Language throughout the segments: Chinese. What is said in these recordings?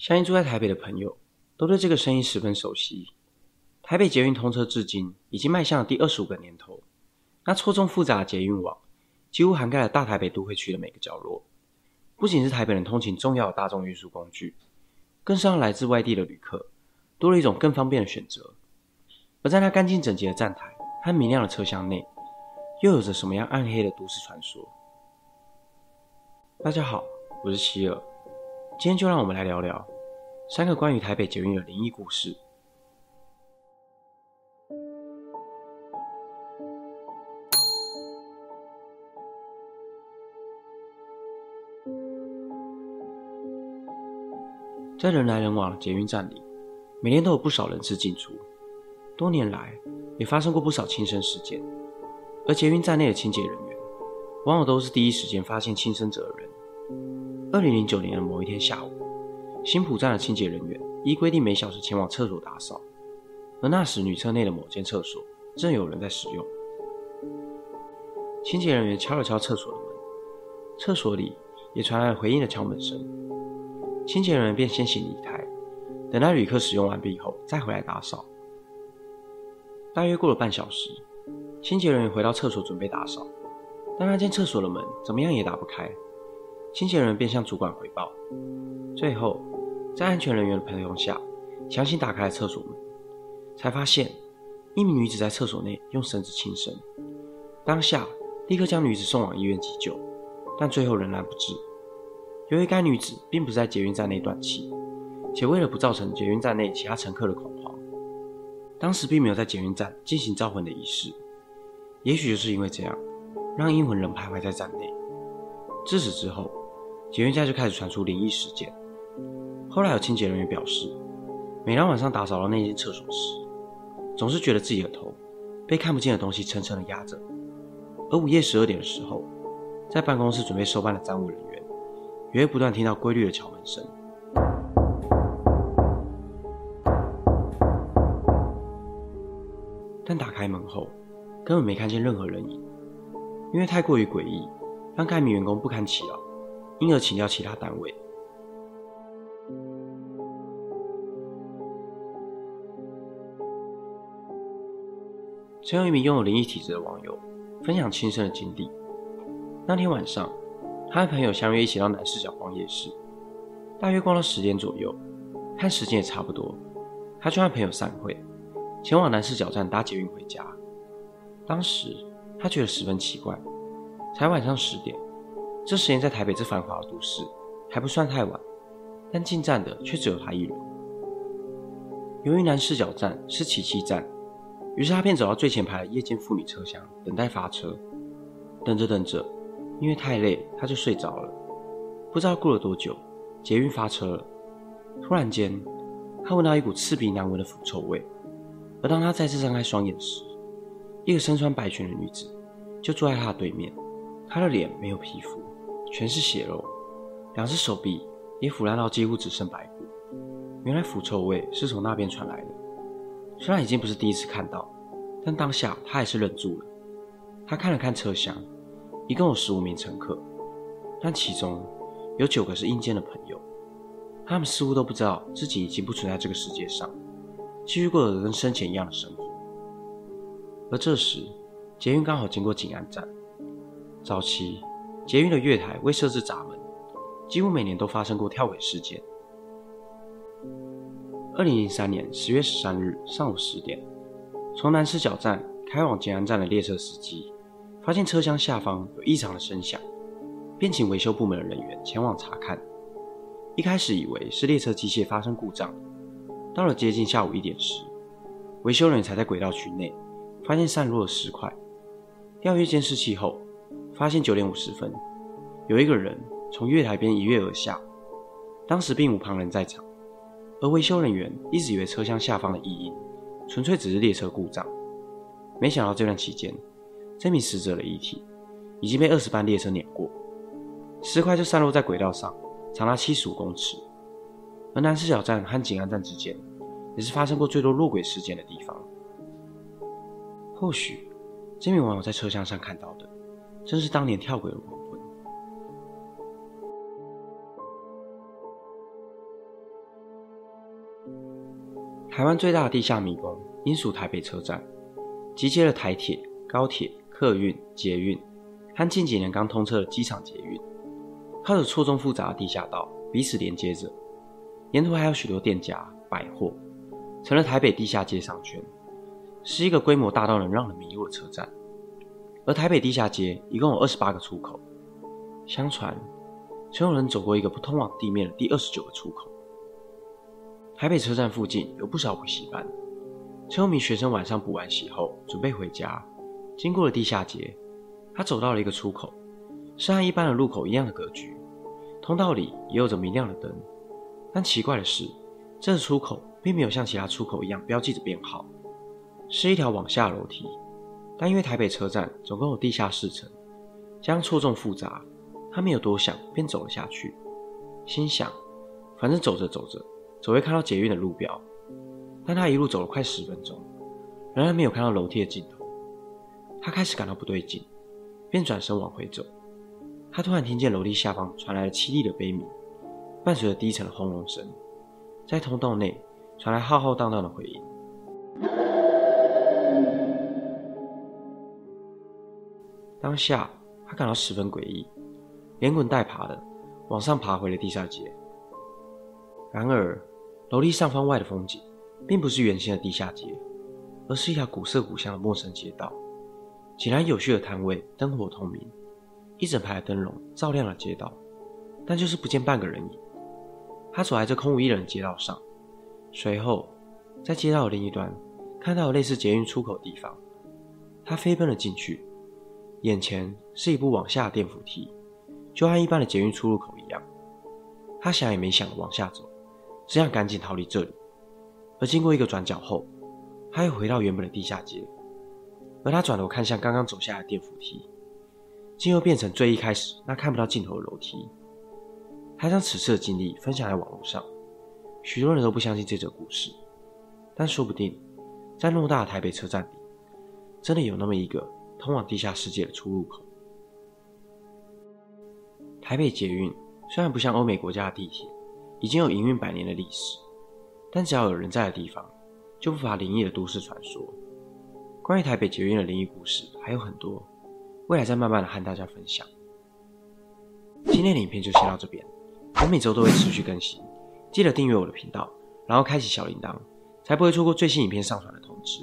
相信住在台北的朋友都对这个声音十分熟悉。台北捷运通车至今已经迈向了第二十五个年头，那错综复杂的捷运网几乎涵盖了大台北都会区的每个角落，不仅是台北人通勤重要的大众运输工具，更是让来自外地的旅客多了一种更方便的选择。而在那干净整洁的站台和明亮的车厢内，又有着什么样暗黑的都市传说？大家好，我是希尔，今天就让我们来聊聊三个关于台北捷运的灵异故事。在人来人往的捷运站里，每天都有不少人次进出，多年来也发生过不少轻生事件，而捷运站内的清洁人员往往都是第一时间发现轻生者的人。二零零九年的某一天下午，新浦站的清洁人员依规定每小时前往厕所打扫，而那时女厕内的某间厕所正有人在使用。清洁人员敲了敲厕所的门，厕所里也传来了回应的敲门声。清洁人员便先行离开，等待旅客使用完毕后再回来打扫。大约过了半小时，清洁人员回到厕所准备打扫，但那间厕所的门怎么样也打不开。清洁人便向主管汇报，最后在安全人员的陪同下，强行打开了厕所门，才发现一名女子在厕所内用绳子轻生。当下立刻将女子送往医院急救，但最后仍然不治。由于该女子并不在捷运站内断气，且为了不造成捷运站内其他乘客的恐慌，当时并没有在捷运站进行招魂的仪式。也许就是因为这样，让阴魂仍徘徊在站内。自此之后，捷运站就开始传出灵异事件。后来有清洁人员表示，每当晚上打扫到那间厕所时，总是觉得自己的头被看不见的东西沉沉的压着。而午夜十二点的时候，在办公室准备收班的站务人员，也会不断听到规律的敲门声。但打开门后，根本没看见任何人影，因为太过于诡异，让该名员工不堪其扰。因而请教其他单位。曾有一名拥有灵异体质的网友分享亲身的经历。那天晚上，他和朋友相约一起到南市角逛夜市，大约逛到十点左右，看时间也差不多，他就和朋友散会，前往南市角站搭捷运回家。当时他觉得十分奇怪，才晚上十点。这时间在台北这繁华的都市还不算太晚，但进站的却只有他一人。由于南市角站是起讫站，于是他便走到最前排的夜间妇女车厢等待发车。等着等着，因为太累，他就睡着了。不知道过了多久，捷运发车了。突然间，他闻到一股刺鼻难闻的腐臭味。而当他再次张开双眼时，一个身穿白裙的女子就坐在他的对面，他的脸没有皮肤。全是血肉，两只手臂也腐烂到几乎只剩白骨。原来腐臭味是从那边传来的。虽然已经不是第一次看到，但当下他还是忍住了。他看了看车厢，一共有十五名乘客，但其中有九个是阴间的朋友。他们似乎都不知道自己已经不存在这个世界上，继续过着跟生前一样的生活。而这时，捷运刚好经过景安站，早期。捷运的月台未设置闸门，几乎每年都发生过跳轨事件。二零零三年十月十三日上午十点，从南市角站开往吉安站的列车司机发现车厢下方有异常的声响，便请维修部门的人员前往查看。一开始以为是列车机械发生故障，到了接近下午一点时，维修人员才在轨道区内发现散落的石块。调阅监视器后。发现九点五十分，有一个人从月台边一跃而下，当时并无旁人在场，而维修人员一直以为车厢下方的异音纯粹只是列车故障，没想到这段期间，这名死者的遗体已经被二十班列车碾过，尸块就散落在轨道上，长达七十五公尺，而南市小站和景安站之间，也是发生过最多落轨事件的地方。或许这名网友在车厢上看到的。正是当年跳轨的魂魂。台湾最大的地下迷宫应属台北车站，集结了台铁、高铁、客运、捷运和近几年刚通车的机场捷运，靠着错综复杂的地下道彼此连接着，沿途还有许多店家、百货，成了台北地下街商圈，是一个规模大到能让人迷路的车站。而台北地下街一共有二十八个出口，相传曾有人走过一个不通往地面的第二十九个出口。台北车站附近有不少补习班，陈有名学生晚上补完习后准备回家，经过了地下街，他走到了一个出口，是和一般的路口一样的格局，通道里也有着明亮的灯。但奇怪的是，这个出口并没有像其他出口一样标记着编号，是一条往下楼梯。但因为台北车站总共有地下四层，加上错综复杂，他没有多想，便走了下去，心想，反正走着走着。总会看到捷运的路标，但他一路走了快十分钟，仍然没有看到楼梯的尽头。他开始感到不对劲，便转身往回走。他突然听见楼梯下方传来了凄厉的悲鸣，伴随着低沉的轰隆声，在通道内传来浩浩荡荡的回音。当下他感到十分诡异，连滚带爬的往上爬回了地下街。然而，楼梯上方外的风景，并不是原先的地下街，而是一条古色古香的陌生街道。井然有序的摊位，灯火通明，一整排的灯笼照亮了街道，但就是不见半个人影。他走在这空无一人的街道上，随后在街道的另一端看到了类似捷运出口的地方，他飞奔了进去，眼前是一部往下电扶梯，就和一般的捷运出入口一样。他想也没想往下走。只想赶紧逃离这里，而经过一个转角后，他又回到原本的地下街。而他转头看向刚刚走下的电扶梯，竟又变成最一开始那看不到尽头的楼梯。他将此次的经历分享在网络上，许多人都不相信这则故事，但说不定在偌大的台北车站里，真的有那么一个通往地下世界的出入口。台北捷运虽然不像欧美国家的地铁。已经有营运百年的历史，但只要有人在的地方，就不乏灵异的都市传说。关于台北捷运的灵异故事还有很多，未来再慢慢的和大家分享。今天的影片就先到这边，我每周都会持续更新，记得订阅我的频道，然后开启小铃铛，才不会错过最新影片上传的通知。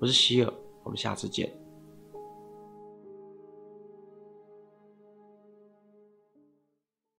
我是希尔，我们下次见。